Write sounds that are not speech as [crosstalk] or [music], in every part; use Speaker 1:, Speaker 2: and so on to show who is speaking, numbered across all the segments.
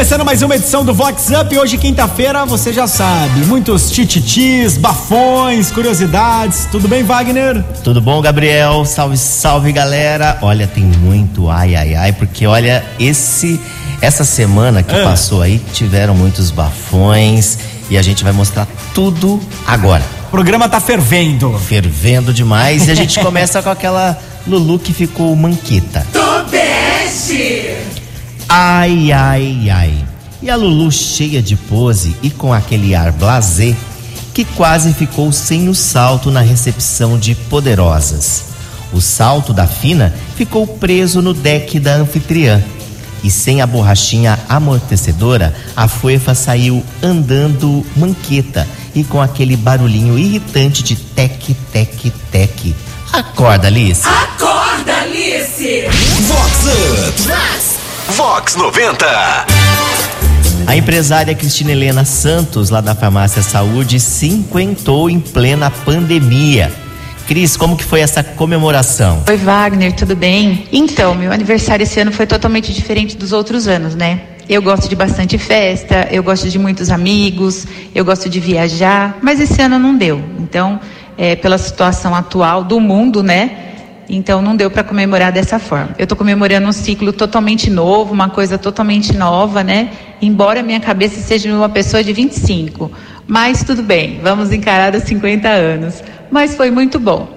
Speaker 1: Começando mais uma edição do Vox Up, hoje quinta-feira, você já sabe, muitos tititis, bafões, curiosidades. Tudo bem, Wagner?
Speaker 2: Tudo bom, Gabriel? Salve, salve, galera. Olha, tem muito ai ai ai, porque olha, esse essa semana que
Speaker 1: Ah.
Speaker 2: passou aí tiveram muitos bafões e a gente vai mostrar tudo agora.
Speaker 1: O programa tá fervendo.
Speaker 2: Fervendo demais e a gente [laughs] começa com aquela Lulu que ficou manquita. Ai, ai, ai. E a Lulu cheia de pose e com aquele ar blasé que quase ficou sem o salto na recepção de poderosas. O salto da fina ficou preso no deck da anfitriã. E sem a borrachinha amortecedora, a fofa saiu andando manqueta e com aquele barulhinho irritante de tec, tec, tec. Acorda, Alice.
Speaker 3: Acorda, Alice!
Speaker 4: Vox Up. Vox 90.
Speaker 2: A empresária Cristina Helena Santos, lá da Farmácia Saúde, cinquentou em plena pandemia. Cris, como que foi essa comemoração?
Speaker 5: Oi, Wagner, tudo bem? Então, meu aniversário esse ano foi totalmente diferente dos outros anos, né? Eu gosto de bastante festa, eu gosto de muitos amigos, eu gosto de viajar, mas esse ano não deu. Então, é, pela situação atual do mundo, né? Então não deu para comemorar dessa forma. Eu estou comemorando um ciclo totalmente novo, uma coisa totalmente nova, né? Embora minha cabeça seja uma pessoa de 25. Mas tudo bem, vamos encarar os 50 anos. Mas foi muito bom.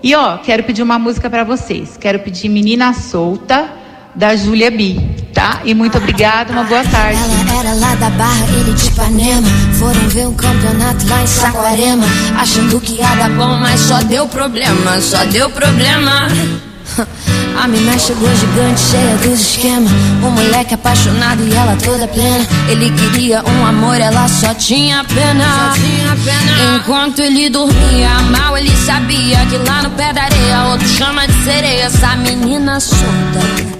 Speaker 5: E ó, quero pedir uma música para vocês. Quero pedir Menina Solta, da Júlia B, tá? E muito obrigada, uma boa tarde.
Speaker 6: Ela era lá da Barra, ele de Ipanema. Foram ver um campeonato lá em Saquarema. Achando que ia dar bom, mas só deu problema, só deu problema. [laughs] A mina chegou gigante, cheia dos esquemas. Um moleque apaixonado e ela toda plena. Ele queria um amor, ela só tinha pena. Enquanto ele dormia mal, ele sabia que lá no pé da areia outro chama de sereia. Essa menina solta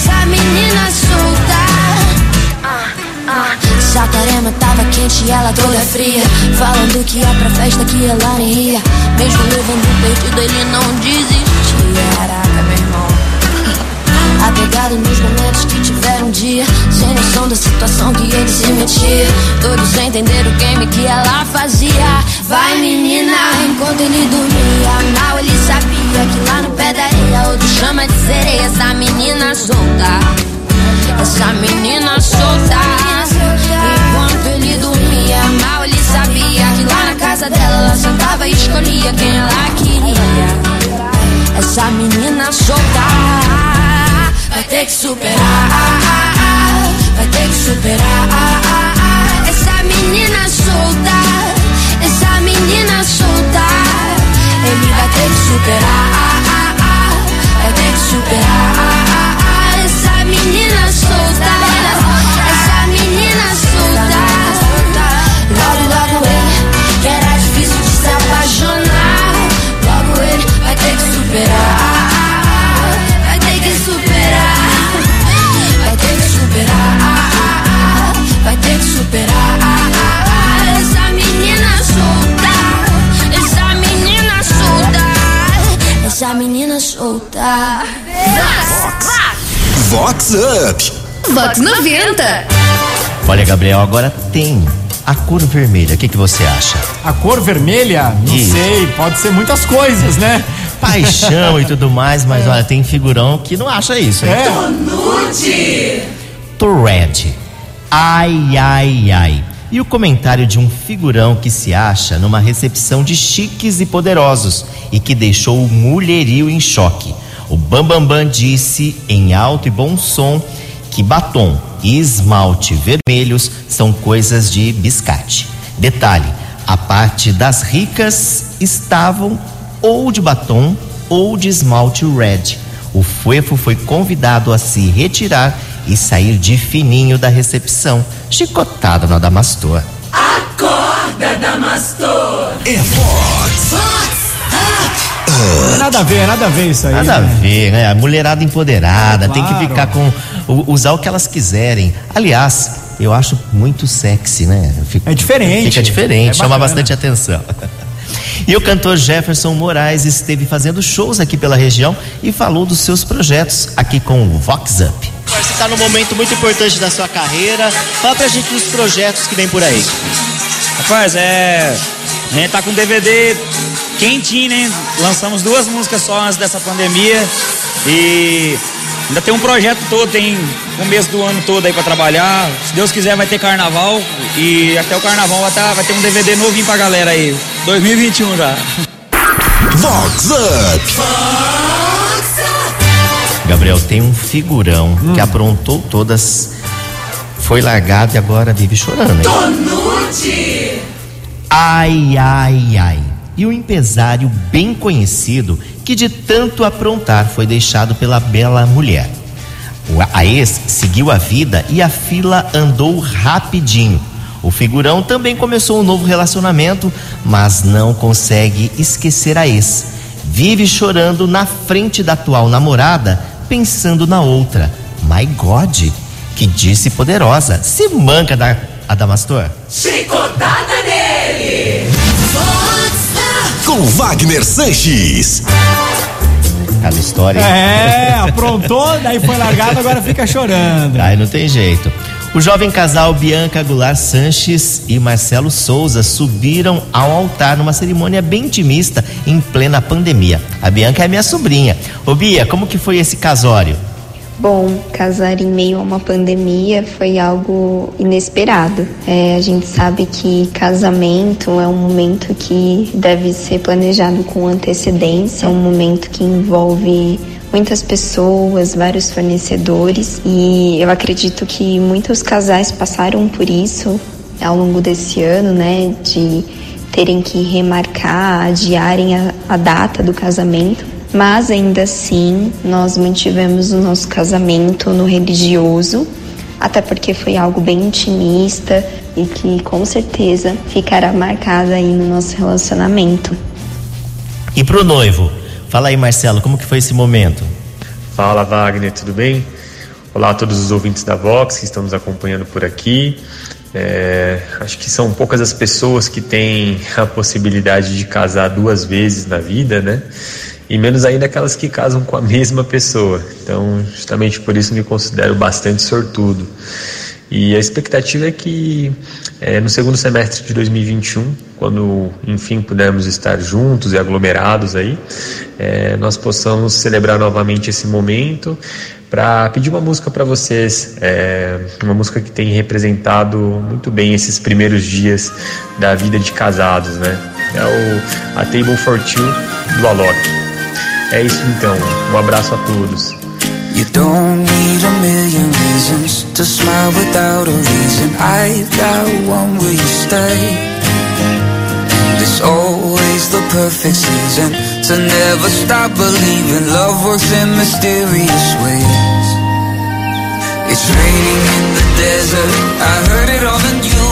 Speaker 6: essa menina solta. Ah, ah. Saquarema tava quente e ela toda fria Falando que ia pra festa que ela nem ia Mesmo levando perdido ele não desistia Caraca, meu irmão [laughs] Apegado nos momentos que tiveram um dia da situação que ele se metia. Todos entenderam o game que ela fazia. Vai menina, enquanto ele dormia. Mal ele sabia que lá no pé da areia Outro chama de sereia. Essa menina solta. Essa menina solta. Enquanto ele dormia mal Ele sabia que lá na casa dela Ela sentava e escolhia quem ela queria. Essa menina solta Vai ter que superar Vai ter que superar Essa menina solta Essa menina solta. Ele vai ter que superar
Speaker 4: Up.
Speaker 3: Vox 90!
Speaker 2: Olha, Gabriel, agora tem a cor vermelha. O que, que você acha?
Speaker 1: A cor vermelha, não
Speaker 2: Isso.
Speaker 1: sei, pode ser muitas coisas, né?
Speaker 2: Paixão e [laughs] tudo mais, mas olha, tem figurão que não acha isso, hein?
Speaker 1: É,
Speaker 3: Nude!
Speaker 2: Tourette. Ai, ai, ai. E o comentário de um figurão que se acha numa recepção de chiques e poderosos e que deixou o mulherio em choque. O Bambambam Bam Bam disse em alto e bom som que batom e esmalte vermelhos são coisas de biscate. Detalhe: a parte das ricas estavam ou de batom ou de esmalte red. O Fuefo foi convidado a se retirar e sair de fininho da recepção, chicotada no Adamastor.
Speaker 3: Acorda, Damastor.
Speaker 4: É Vox.
Speaker 1: Nada a ver, nada a ver isso aí.
Speaker 2: Nada a
Speaker 1: né?
Speaker 2: ver, né? A mulherada empoderada,
Speaker 1: É,
Speaker 2: tem que
Speaker 1: claro.
Speaker 2: ficar com. usar o que elas quiserem. Aliás, eu acho muito sexy, né? Fico-
Speaker 1: É diferente.
Speaker 2: Fica diferente,
Speaker 1: É
Speaker 2: chama bastante atenção. [laughs] E o cantor Jefferson Moraes esteve fazendo shows aqui pela região e falou dos seus projetos aqui com o Vox Up. Você está num momento muito importante da sua carreira. Fala pra gente dos projetos que vem por aí.
Speaker 7: Rapaz, é. A gente tá com DVD quentinho, né? Lançamos duas músicas só antes dessa pandemia. E ainda tem um projeto todo, tem começo do ano todo aí pra trabalhar. Se Deus quiser, vai ter carnaval. E até o carnaval vai, tá- vai ter um DVD novinho pra galera aí. 2021 já.
Speaker 4: Vox Up.
Speaker 2: Gabriel, tem um figurão que aprontou todas, foi largado e agora vive chorando, hein?
Speaker 3: Tonute.
Speaker 2: Ai, ai, ai. E o empresário bem conhecido que de tanto aprontar foi deixado pela bela mulher. A ex seguiu a vida e a fila andou rapidinho. O figurão também começou um novo relacionamento, mas não consegue esquecer a ex. Vive chorando na frente da atual namorada, pensando na outra. My God, que disse poderosa. Se manca da Adamastor.
Speaker 3: Chicotada.
Speaker 4: Com Wagner Sanches.
Speaker 2: Cada história.
Speaker 1: É, aprontou, daí foi largado, agora fica chorando.
Speaker 2: Aí não tem jeito. O jovem casal Bianca Goulart Sanches e Marcelo Souza subiram ao altar numa cerimônia bem intimista em plena pandemia. A Bianca é minha sobrinha. Ô Bia, como que foi esse casório?
Speaker 8: Bom, casar em meio a uma pandemia foi algo inesperado. É, a gente sabe que casamento é um momento que deve ser planejado com antecedência, é um momento que envolve muitas pessoas, vários fornecedores e eu acredito que muitos casais passaram por isso ao longo desse ano, né, de terem que remarcar, adiarem a, a data do casamento. Mas ainda assim, nós mantivemos o nosso casamento no religioso, até porque foi algo bem intimista e que com certeza ficará marcado aí no nosso relacionamento.
Speaker 2: E pro noivo? Fala aí, Marcelo, como que foi esse momento?
Speaker 9: Fala Wagner, tudo bem? Olá a todos os ouvintes da Vox que estão nos acompanhando por aqui. É, acho que são poucas as pessoas que têm a possibilidade de casar duas vezes na vida, né? E menos ainda aquelas que casam com a [laughs] mesma pessoa. Então, justamente por isso me considero bastante sortudo. E a expectativa é que é, no segundo semestre de 2021, quando enfim pudermos estar juntos e aglomerados aí, é, nós possamos celebrar novamente esse momento para pedir uma música para vocês, é, uma música que tem representado muito bem esses primeiros dias da vida de casados, né? É o A Table for Two do Alok. É isso então, um abraço a todos.
Speaker 10: You don't need a million reasons to smile without a reason. I've got one where you stay. And it's always the perfect season to never stop believing love works in mysterious ways. It's raining in the desert, I heard it on the news.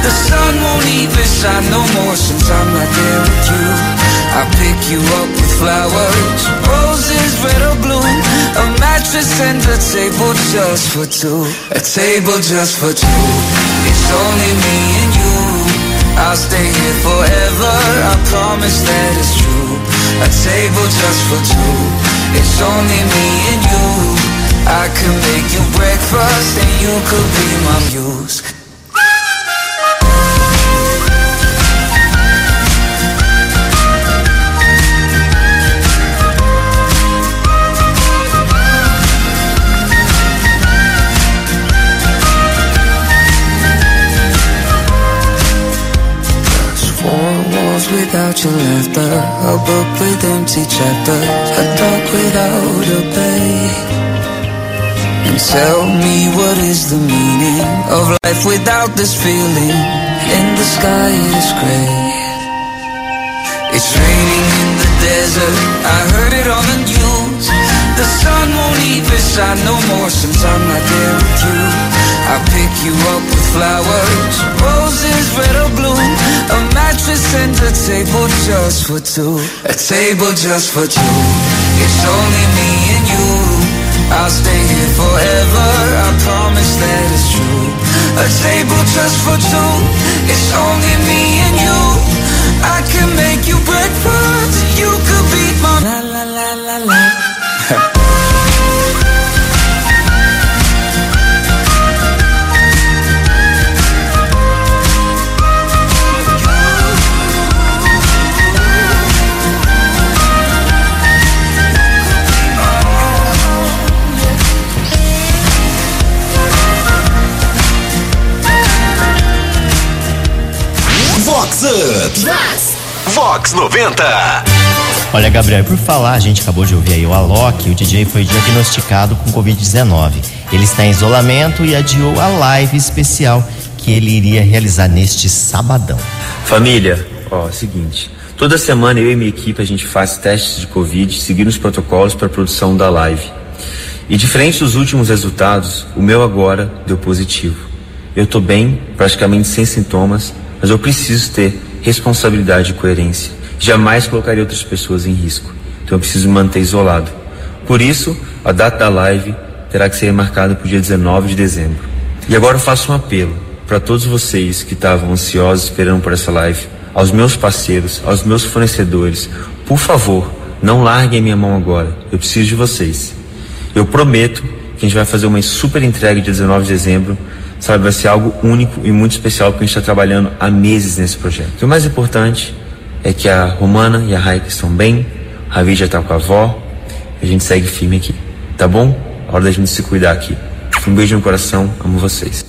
Speaker 10: The sun won't even shine no more since I'm not there with you. I pick you up with flowers, roses red or blue, a mattress and a table just for two. A table just for two. It's only me and you. I'll stay here forever. I promise that it's true. A table just for two. It's only me and you. I could make you breakfast and you could be my muse. Your laughter, a book with empty chapters, a dog without a bay. And tell me what is the meaning of life without this feeling? And the sky is gray. It's raining in the desert, I heard it on the news. The sun won't even shine no more since I'm not there with you. I'll pick you up with flowers, roses, red or blue. A mattress and a table just for two. A table just for two. It's only me and you. I'll stay here forever. I promise that it's true. A table just for two. It's only me and you. I can make you breakfast. You could be my la la la la la. [laughs]
Speaker 4: Vox 90.
Speaker 2: Olha, Gabriel, por falar, a gente acabou de ouvir aí o Alok, o DJ foi diagnosticado com Covid-19. Ele está em isolamento e adiou a live especial que ele iria realizar neste sabadão.
Speaker 11: Família, ó, é o seguinte. Toda semana eu e minha equipe a gente faz testes de Covid, seguindo os protocolos para a produção da live. E diferente dos últimos resultados, o meu agora deu positivo. Eu tô bem, praticamente sem sintomas, mas eu preciso ter responsabilidade e coerência. Jamais colocaria outras pessoas em risco. Então eu preciso me manter isolado. Por isso, a data da live terá que ser marcada para o dia 19 de dezembro. E agora eu faço um apelo para todos vocês que estavam ansiosos esperando por essa live, aos meus parceiros, aos meus fornecedores, por favor, não larguem minha mão agora. Eu preciso de vocês. Eu prometo que a gente vai fazer uma super entrega dia 19 de dezembro. Sabe, vai ser algo único e muito especial porque a gente está trabalhando há meses nesse projeto. E o mais importante é que a Romana e a Raika estão bem, a Ravi já está com a avó, a gente segue firme aqui. Tá bom? A hora da gente se cuidar aqui. Um beijo no coração, amo vocês.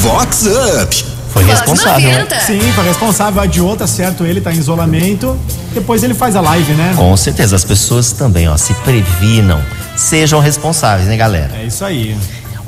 Speaker 4: Vox Up.
Speaker 2: Foi responsável, né?
Speaker 1: Sim, foi responsável, adiou, tá certo, ele tá em isolamento. Depois ele faz a live, né?
Speaker 2: Com certeza, as pessoas também, ó, se previnam, sejam responsáveis, né, galera?
Speaker 1: É isso aí.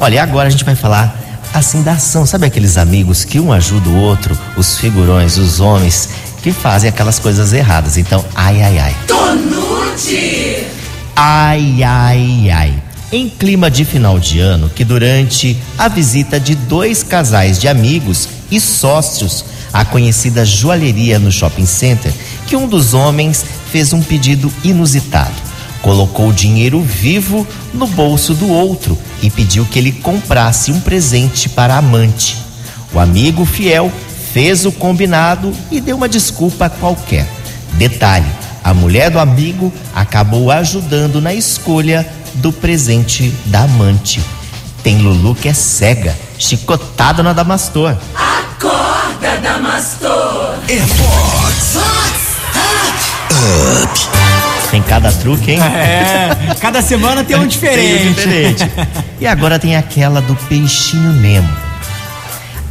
Speaker 2: Olha, e agora a gente vai falar assim da ação. Sabe aqueles amigos que um ajuda o outro, os figurões, os homens que fazem aquelas coisas erradas. Então, ai, ai, ai.
Speaker 3: Tonute!
Speaker 2: Ai, ai, ai. Em clima de final de ano, que durante a visita de dois casais de amigos e sócios à conhecida joalheria no shopping center, que um dos homens fez um pedido inusitado. Colocou o dinheiro vivo no bolso do outro e pediu que ele comprasse um presente para a amante. O amigo fiel fez o combinado e deu uma desculpa qualquer. Detalhe: a mulher do amigo acabou ajudando na escolha do presente da amante. Tem Lulu que é cega, chicotada na Damastor.
Speaker 3: Acorda, Damastor!
Speaker 4: É Vox
Speaker 2: cada truque, hein?
Speaker 1: É, cada semana tem um diferente. [laughs]
Speaker 2: Tem um diferente. E agora tem aquela do peixinho Nemo.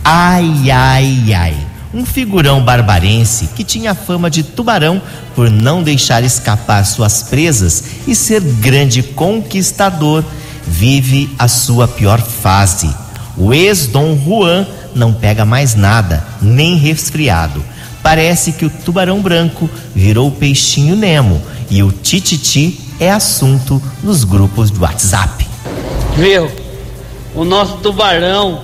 Speaker 2: Ai, ai, ai. Um figurão barbarense que tinha fama de tubarão por não deixar escapar suas presas e ser grande conquistador, vive a sua pior fase. O ex-Dom Juan não pega mais nada, nem resfriado. Parece que o tubarão branco virou o peixinho Nemo e o tititi é assunto nos grupos do WhatsApp.
Speaker 12: Viu? O nosso tubarão,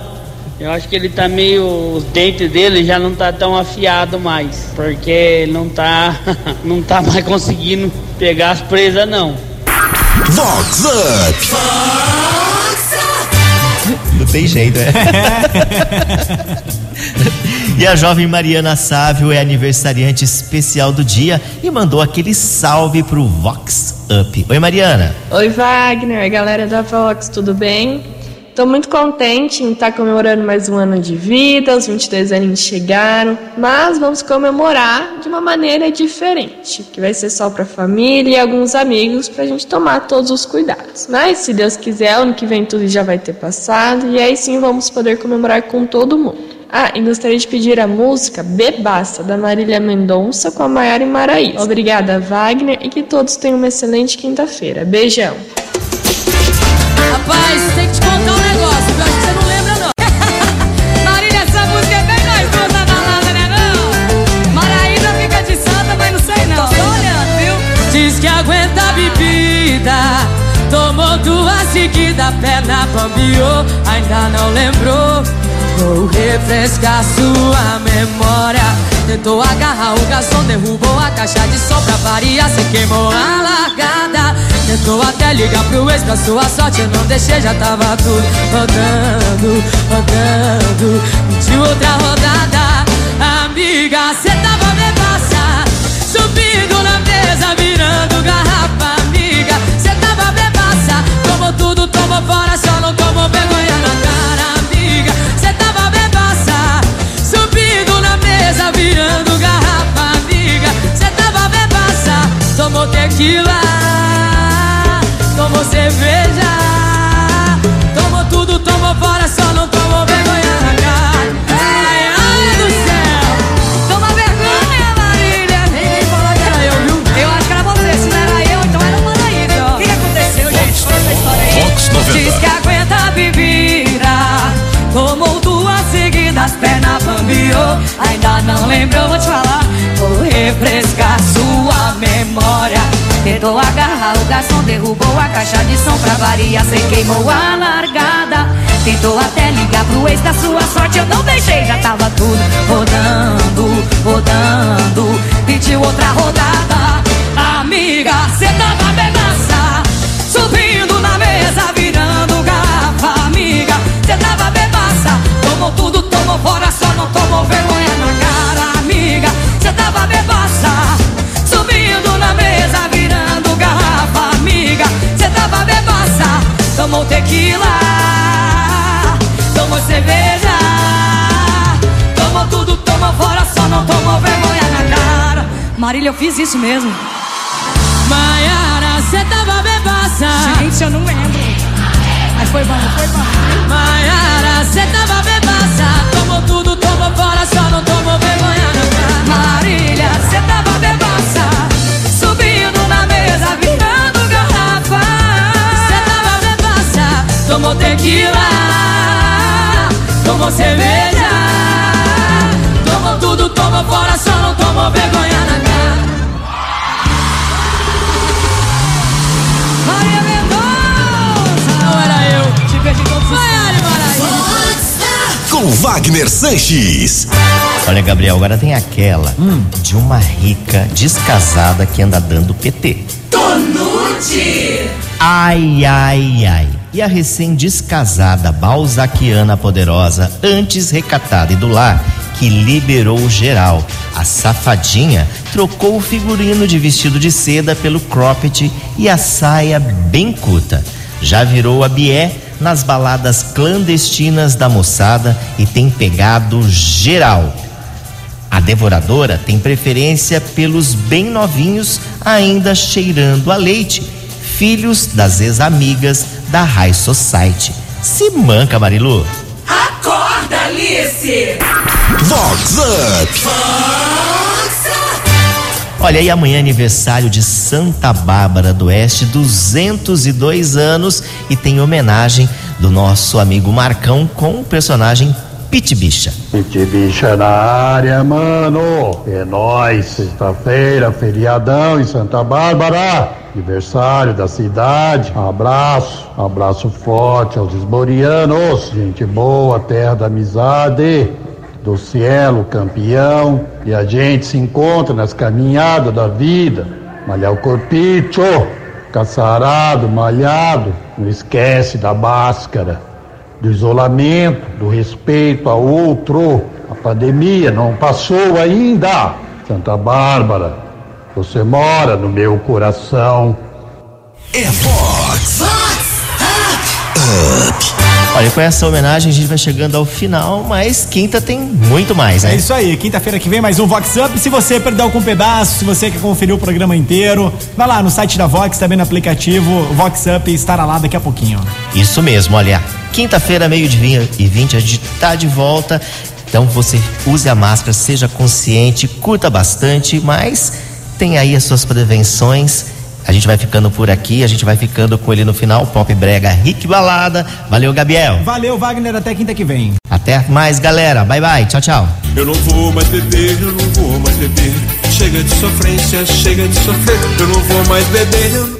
Speaker 12: eu acho que ele tá meio. Os dentes dele já não tá tão afiado mais. Porque ele não tá. [laughs] não tá mais conseguindo pegar as presas não.
Speaker 4: Vox Up.
Speaker 2: Não tem jeito, é. [laughs] e a jovem Mariana Sávio é aniversariante especial do dia e mandou aquele salve pro Vox Up. Oi, Mariana.
Speaker 13: Oi, Wagner, galera da Vox, tudo bem? Tô muito contente em estar comemorando mais um ano de vida, os 22 anos chegaram, mas vamos comemorar de uma maneira diferente, que vai ser só pra família e alguns amigos pra gente tomar todos os cuidados. Mas se Deus quiser, ano que vem tudo já vai ter passado e aí sim vamos poder comemorar com todo mundo. Ah, e gostaria de pedir a música Bebaça, da Marília Mendonça com a Maiara Maraísa. Obrigada, Wagner, e que todos tenham uma excelente quinta-feira. Beijão!
Speaker 14: Rapaz, tem que te contar um negócio, eu acho que você não lembra não. [laughs] Marília, essa música é bem nós duas da balada, né não? Maraísa fica de santa, mas não sei não. Tô olhando, viu? Diz que aguenta bebida. seguida, perna bambiou, ainda não. Vou refrescar sua memória. Tentou agarrar o garçom, derrubou a caixa de som pra variar, se queimou a largada. Tentou até ligar pro ex pra sua sorte, eu não deixei, já tava tudo rodando, rodando. Pediu outra rodada, amiga, cê tava bebaça, subindo na mesa, virando garrafa, amiga, cê tava bebaça, tomou tudo, tomou fora, só não tomou vergonha na cara, virando garrafa, amiga, cê tava bebaça, tomou tequila, Ainda não lembrou, vou te falar. Vou refrescar sua memória. Tentou agarrar o garçom, derrubou a caixa de som pra variar, cê queimou a largada. Tentou até ligar pro ex da sua sorte, eu não deixei, já tava Marília, eu fiz isso mesmo. Maiara, cê tava bebaça. Gente, eu não lembro. Mas foi bom, foi bom. Maiara, cê tava bebaça. Tomou tudo, tomou fora, só não tomou vergonha na cara. Marília, cê tava bebaça. Subindo na mesa, virando garrafa. Cê tava bebaça. Tomou tequila. Tomou cerveja. Tomou tudo, tomou fora, só não tomou vergonha na
Speaker 4: Com Wagner Sanches.
Speaker 2: Olha, Gabriel, agora tem aquela de uma rica descasada que anda dando PT.
Speaker 3: Tonute.
Speaker 2: Ai, ai, ai. E a recém-descasada Balzaquiana Poderosa, antes recatada e do lar, que liberou geral. A safadinha trocou o figurino de vestido de seda pelo cropped e a saia bem curta. Já virou a bié nas baladas clandestinas da moçada e tem pegado geral. A devoradora tem preferência pelos bem novinhos, ainda cheirando a leite, filhos das ex-amigas da High Society. Se manca, Marilu.
Speaker 3: Acorda, Alice.
Speaker 4: Vox Up.
Speaker 2: Olha, e amanhã é aniversário de Santa Bárbara do Oeste, 202 anos, e tem homenagem do nosso amigo Marcão com o personagem Pit Bicha.
Speaker 15: Pit bicha na área, mano. É nóis. Sexta-feira, feriadão em Santa Bárbara. Aniversário da cidade. Abraço. Abraço forte aos esborianos. Gente boa, terra da amizade. Do cielo, campeão. E a gente se encontra nas caminhadas da vida. Malhar o corpito. Caçarado, malhado. Não esquece da máscara do isolamento, do respeito ao outro. A pandemia não passou ainda. Santa Bárbara, você mora no meu coração.
Speaker 4: É Vox.
Speaker 2: Olha, com essa homenagem a gente vai chegando ao final, mas quinta tem muito mais, né?
Speaker 1: É isso aí, quinta-feira que vem mais um Vox Up. Se você perdeu algum pedaço, se você quer conferir o programa inteiro, vai lá no site da Vox, também no aplicativo Vox Up estará lá daqui a pouquinho.
Speaker 2: Isso mesmo, olha, quinta-feira, meio de e 20, a gente tá de volta. Então você use a máscara, seja consciente, curta bastante, mas tem aí as suas prevenções. A gente vai ficando por aqui, a gente vai ficando com ele no final, Pop Brega Rick Balada. Valeu, Gabriel.
Speaker 1: Valeu, Wagner, até quinta que vem.
Speaker 2: Até mais, galera. Bye, bye. Tchau, tchau.
Speaker 16: Eu não vou mais beber, eu não vou mais beber. Chega de sofrência, chega de sofrer. Eu não vou mais beber, eu